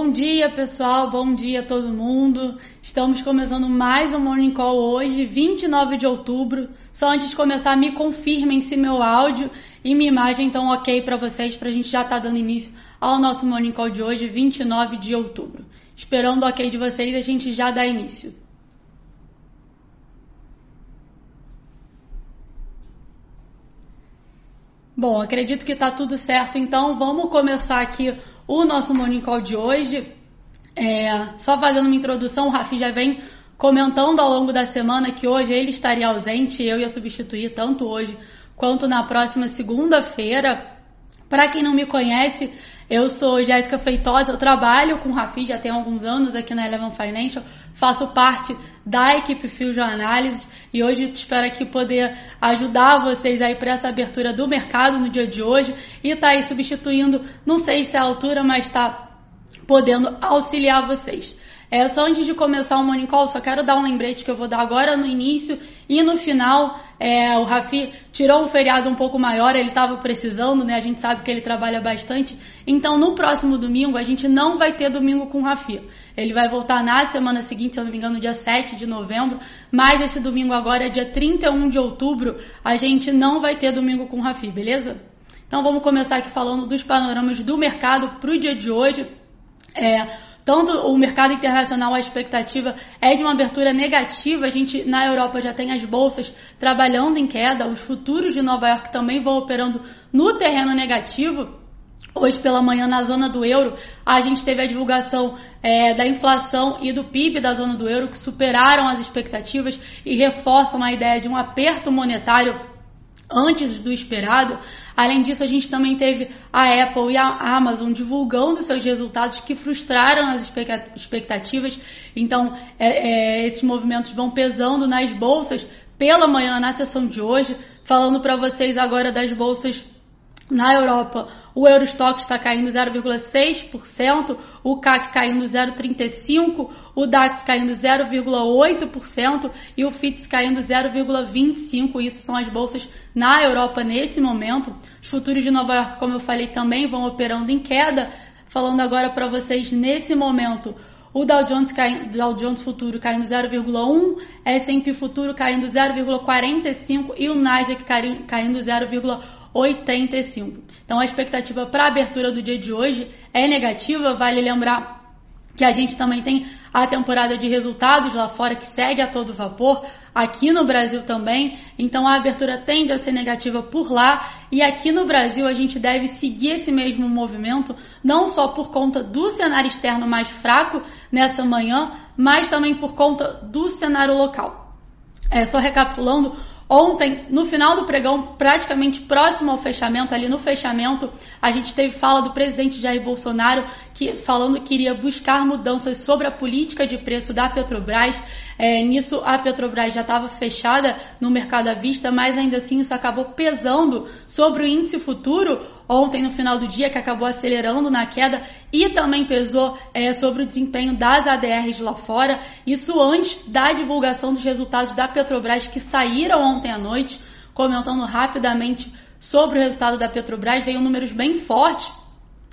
Bom dia, pessoal. Bom dia a todo mundo. Estamos começando mais um Morning Call hoje, 29 de outubro. Só antes de começar, me confirmem se meu áudio e minha imagem estão ok para vocês, para a gente já estar tá dando início ao nosso Morning Call de hoje, 29 de outubro. Esperando o ok de vocês, a gente já dá início. Bom, acredito que está tudo certo, então vamos começar aqui o nosso Morning Call de hoje. É, só fazendo uma introdução, o Rafi já vem comentando ao longo da semana que hoje ele estaria ausente, eu ia substituir tanto hoje quanto na próxima segunda-feira. Para quem não me conhece, eu sou Jéssica Feitosa, eu trabalho com o Rafi já tem alguns anos aqui na Eleven Financial, faço parte da equipe Fusion Análise e hoje espero aqui poder ajudar vocês aí para essa abertura do mercado no dia de hoje e tá aí substituindo, não sei se é a altura, mas está podendo auxiliar vocês. É, só antes de começar o Morning Call, só quero dar um lembrete que eu vou dar agora no início e no final. É, o Rafi tirou um feriado um pouco maior, ele estava precisando, né? A gente sabe que ele trabalha bastante. Então, no próximo domingo, a gente não vai ter domingo com o Rafi. Ele vai voltar na semana seguinte, se eu não me engano, dia 7 de novembro. Mas esse domingo agora, dia 31 de outubro, a gente não vai ter domingo com o Rafi, beleza? Então, vamos começar aqui falando dos panoramas do mercado para o dia de hoje. É, tanto o mercado internacional, a expectativa é de uma abertura negativa. A gente na Europa já tem as bolsas trabalhando em queda, os futuros de Nova York também vão operando no terreno negativo. Hoje pela manhã, na zona do euro, a gente teve a divulgação é, da inflação e do PIB da zona do euro, que superaram as expectativas e reforçam a ideia de um aperto monetário antes do esperado. Além disso, a gente também teve a Apple e a Amazon divulgando seus resultados que frustraram as expectativas. Então, é, é, esses movimentos vão pesando nas bolsas pela manhã na sessão de hoje. Falando para vocês agora das bolsas na Europa, o Eurostock está caindo 0,6%, o CAC caindo 0,35%, o DAX caindo 0,8% e o FITS caindo 0,25%. Isso são as bolsas na Europa nesse momento. Os futuros de Nova York, como eu falei, também vão operando em queda. Falando agora para vocês nesse momento, o Dow Jones, cai, Dow Jones Futuro caindo 0,1, S&P Futuro caindo 0,45 e o Nasdaq caindo 0,8. 85. Então a expectativa para a abertura do dia de hoje é negativa, vale lembrar que a gente também tem a temporada de resultados lá fora que segue a todo vapor, aqui no Brasil também, então a abertura tende a ser negativa por lá e aqui no Brasil a gente deve seguir esse mesmo movimento, não só por conta do cenário externo mais fraco nessa manhã, mas também por conta do cenário local. É, só recapitulando, Ontem, no final do pregão, praticamente próximo ao fechamento, ali no fechamento, a gente teve fala do presidente Jair Bolsonaro que, falando que iria buscar mudanças sobre a política de preço da Petrobras. É, nisso, a Petrobras já estava fechada no mercado à vista, mas ainda assim isso acabou pesando sobre o índice futuro ontem no final do dia, que acabou acelerando na queda e também pesou é, sobre o desempenho das ADRs lá fora. Isso antes da divulgação dos resultados da Petrobras que saíram ontem à noite, comentando rapidamente sobre o resultado da Petrobras, veio números bem fortes.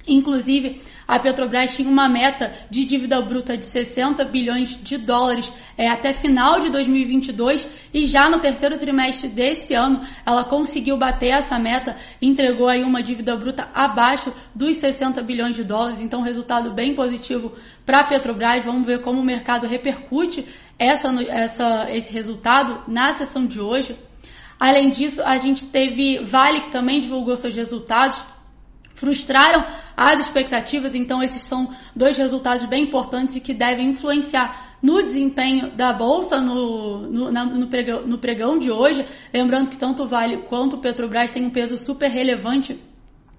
Inclusive, a Petrobras tinha uma meta de dívida bruta de 60 bilhões de dólares é, até final de 2022 e já no terceiro trimestre desse ano ela conseguiu bater essa meta, entregou aí uma dívida bruta abaixo dos 60 bilhões de dólares, então resultado bem positivo para a Petrobras. Vamos ver como o mercado repercute essa, essa, esse resultado na sessão de hoje. Além disso, a gente teve Vale que também divulgou seus resultados frustraram as expectativas, então esses são dois resultados bem importantes e que devem influenciar no desempenho da bolsa no, no, na, no, pregão, no pregão de hoje. Lembrando que tanto o Vale quanto o Petrobras têm um peso super relevante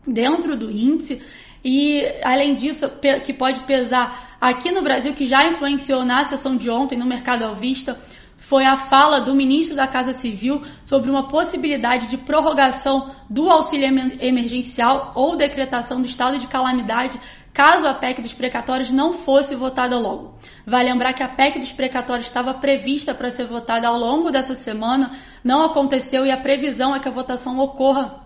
dentro do índice. E além disso, que pode pesar aqui no Brasil, que já influenciou na sessão de ontem no mercado à vista, foi a fala do ministro da Casa Civil sobre uma possibilidade de prorrogação do auxílio emergencial ou decretação do estado de calamidade caso a PEC dos precatórios não fosse votada logo. Vai lembrar que a PEC dos precatórios estava prevista para ser votada ao longo dessa semana, não aconteceu e a previsão é que a votação ocorra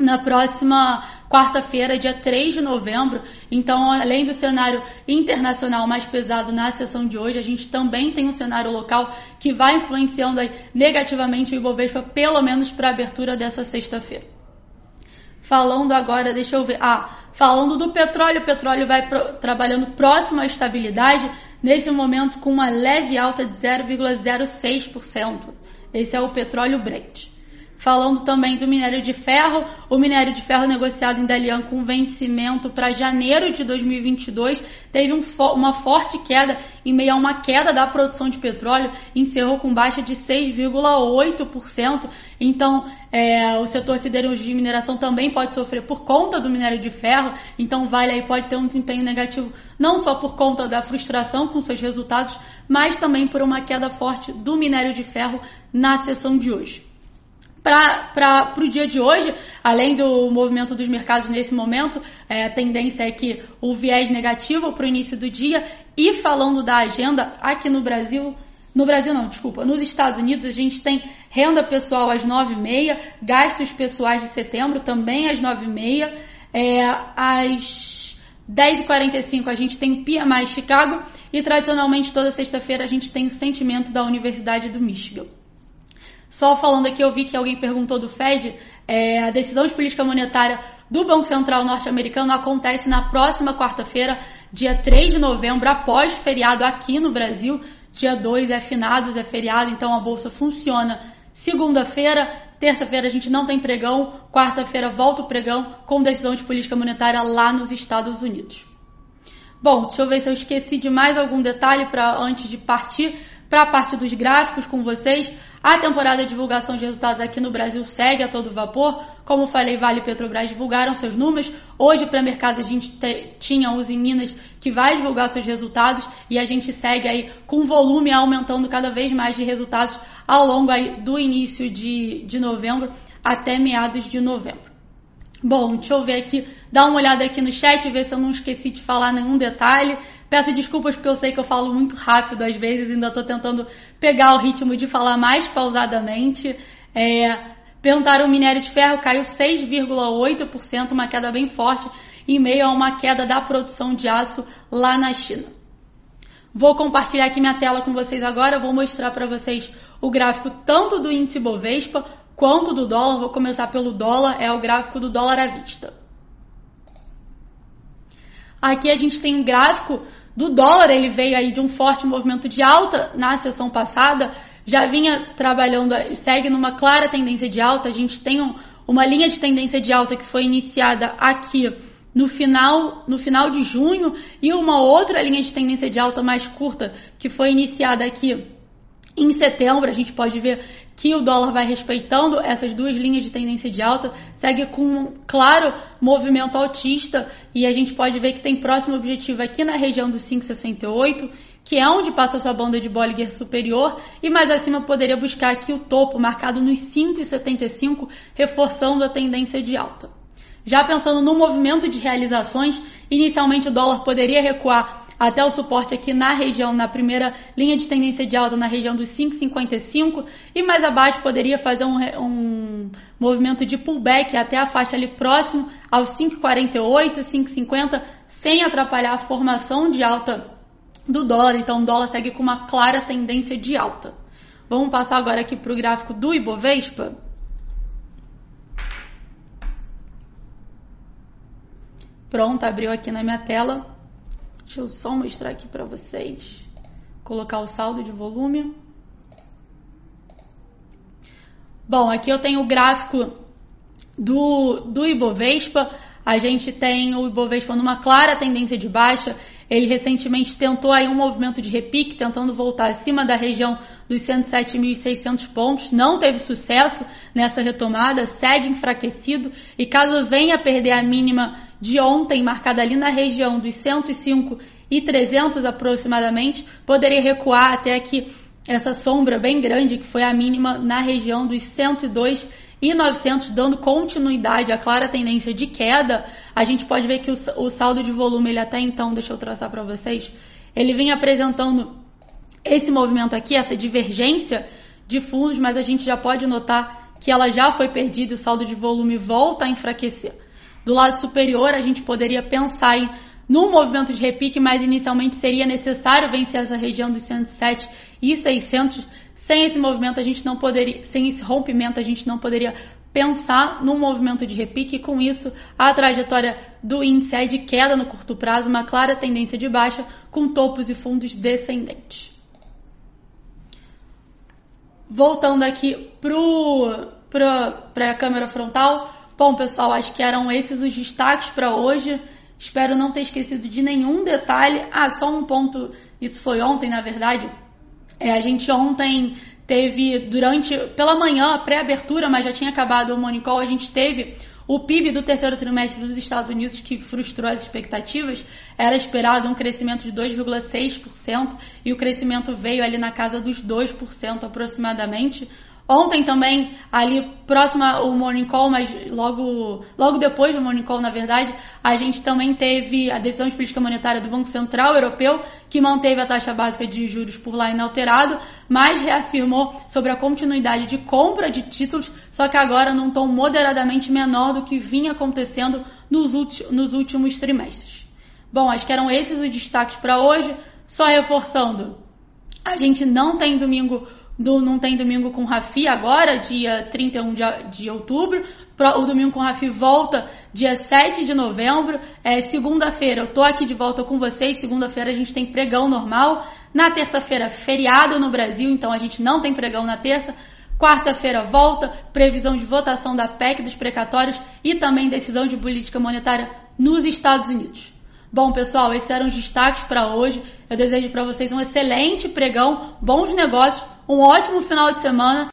na próxima quarta-feira, dia 3 de novembro. Então, além do cenário internacional mais pesado na sessão de hoje, a gente também tem um cenário local que vai influenciando negativamente o Ibovespa, pelo menos para a abertura dessa sexta-feira. Falando agora, deixa eu ver. Ah, falando do petróleo, o petróleo vai pro, trabalhando próximo à estabilidade, nesse momento com uma leve alta de 0,06%. Esse é o petróleo Brent. Falando também do minério de ferro, o minério de ferro negociado em Dalian com vencimento para janeiro de 2022 teve um, uma forte queda em meio a uma queda da produção de petróleo, encerrou com baixa de 6,8%. Então, é, o setor de siderurgia e mineração também pode sofrer por conta do minério de ferro. Então, Vale aí pode ter um desempenho negativo não só por conta da frustração com seus resultados, mas também por uma queda forte do minério de ferro na sessão de hoje para o dia de hoje, além do movimento dos mercados nesse momento, é, a tendência é que o viés negativo para o início do dia. E falando da agenda, aqui no Brasil, no Brasil não, desculpa, nos Estados Unidos a gente tem renda pessoal às 9h30, gastos pessoais de setembro também às 9h30, é, às 10h45 a gente tem o PMI Chicago e tradicionalmente toda sexta-feira a gente tem o sentimento da Universidade do Michigan. Só falando aqui, eu vi que alguém perguntou do Fed, é, a decisão de política monetária do Banco Central norte-americano acontece na próxima quarta-feira, dia 3 de novembro, após feriado aqui no Brasil. Dia 2 é finados, é feriado, então a bolsa funciona segunda-feira. Terça-feira a gente não tem pregão, quarta-feira volta o pregão com decisão de política monetária lá nos Estados Unidos. Bom, deixa eu ver se eu esqueci de mais algum detalhe para antes de partir para a parte dos gráficos com vocês. A temporada de divulgação de resultados aqui no Brasil segue a todo vapor. Como falei, Vale e Petrobras divulgaram seus números. Hoje, para mercado, a gente te, tinha Uzi Minas que vai divulgar seus resultados e a gente segue aí com volume aumentando cada vez mais de resultados ao longo aí do início de, de novembro até meados de novembro. Bom, deixa eu ver aqui, dar uma olhada aqui no chat, ver se eu não esqueci de falar nenhum detalhe. Peço desculpas porque eu sei que eu falo muito rápido às vezes, ainda estou tentando pegar o ritmo de falar mais pausadamente. É, perguntaram o minério de ferro caiu 6,8%, uma queda bem forte, em meio a uma queda da produção de aço lá na China. Vou compartilhar aqui minha tela com vocês agora, vou mostrar para vocês o gráfico tanto do índice Bovespa quanto do dólar. Vou começar pelo dólar, é o gráfico do dólar à vista. Aqui a gente tem um gráfico do dólar, ele veio aí de um forte movimento de alta na sessão passada, já vinha trabalhando, segue numa clara tendência de alta. A gente tem um, uma linha de tendência de alta que foi iniciada aqui no final, no final de junho e uma outra linha de tendência de alta mais curta que foi iniciada aqui em setembro. A gente pode ver que o dólar vai respeitando essas duas linhas de tendência de alta, segue com um claro movimento altista e a gente pode ver que tem próximo objetivo aqui na região dos 5,68, que é onde passa a sua banda de Bollinger superior, e mais acima poderia buscar aqui o topo marcado nos 5,75, reforçando a tendência de alta. Já pensando no movimento de realizações, inicialmente o dólar poderia recuar até o suporte aqui na região, na primeira linha de tendência de alta, na região dos 5,55 e mais abaixo poderia fazer um, um movimento de pullback até a faixa ali próximo aos 5,48, 5,50, sem atrapalhar a formação de alta do dólar. Então o dólar segue com uma clara tendência de alta. Vamos passar agora aqui para o gráfico do Ibovespa. Pronto, abriu aqui na minha tela. Deixa eu só mostrar aqui para vocês. Colocar o saldo de volume. Bom, aqui eu tenho o gráfico do, do Ibovespa. A gente tem o Ibovespa numa clara tendência de baixa. Ele recentemente tentou aí um movimento de repique, tentando voltar acima da região dos 107.600 pontos. Não teve sucesso nessa retomada, segue enfraquecido. E caso venha perder a mínima de ontem, marcada ali na região dos 105 e 300 aproximadamente, poderia recuar até aqui essa sombra bem grande, que foi a mínima na região dos 102 e 900, dando continuidade à clara tendência de queda. A gente pode ver que o, o saldo de volume, ele até então, deixa eu traçar para vocês, ele vem apresentando esse movimento aqui, essa divergência de fundos, mas a gente já pode notar que ela já foi perdida o saldo de volume volta a enfraquecer. Do lado superior, a gente poderia pensar em num movimento de repique, mas inicialmente seria necessário vencer essa região dos 107 e 600. Sem esse movimento, a gente não poderia, sem esse rompimento, a gente não poderia pensar num movimento de repique. Com isso, a trajetória do índice é de queda no curto prazo, uma clara tendência de baixa, com topos e fundos descendentes. Voltando aqui para a câmera frontal. Bom, pessoal, acho que eram esses os destaques para hoje. Espero não ter esquecido de nenhum detalhe. Ah, só um ponto, isso foi ontem, na verdade. É, a gente ontem teve, durante, pela manhã, pré-abertura, mas já tinha acabado o Morning Call, a gente teve o PIB do terceiro trimestre dos Estados Unidos, que frustrou as expectativas, era esperado um crescimento de 2,6% e o crescimento veio ali na casa dos 2% aproximadamente. Ontem também, ali próximo ao Morning Call, mas logo, logo depois do Morning Call, na verdade, a gente também teve a decisão de política monetária do Banco Central Europeu, que manteve a taxa básica de juros por lá inalterado, mas reafirmou sobre a continuidade de compra de títulos, só que agora num tom moderadamente menor do que vinha acontecendo nos, nos últimos trimestres. Bom, acho que eram esses os destaques para hoje. Só reforçando, a gente não tem domingo do Não Tem Domingo com Rafi agora, dia 31 de, de outubro. O Domingo com Rafi volta dia 7 de novembro. É, Segunda-feira eu tô aqui de volta com vocês. Segunda-feira a gente tem pregão normal. Na terça-feira, feriado no Brasil, então a gente não tem pregão na terça. Quarta-feira volta, previsão de votação da PEC dos precatórios e também decisão de política monetária nos Estados Unidos. Bom, pessoal, esses eram os destaques para hoje. Eu desejo para vocês um excelente pregão, bons negócios, um ótimo final de semana.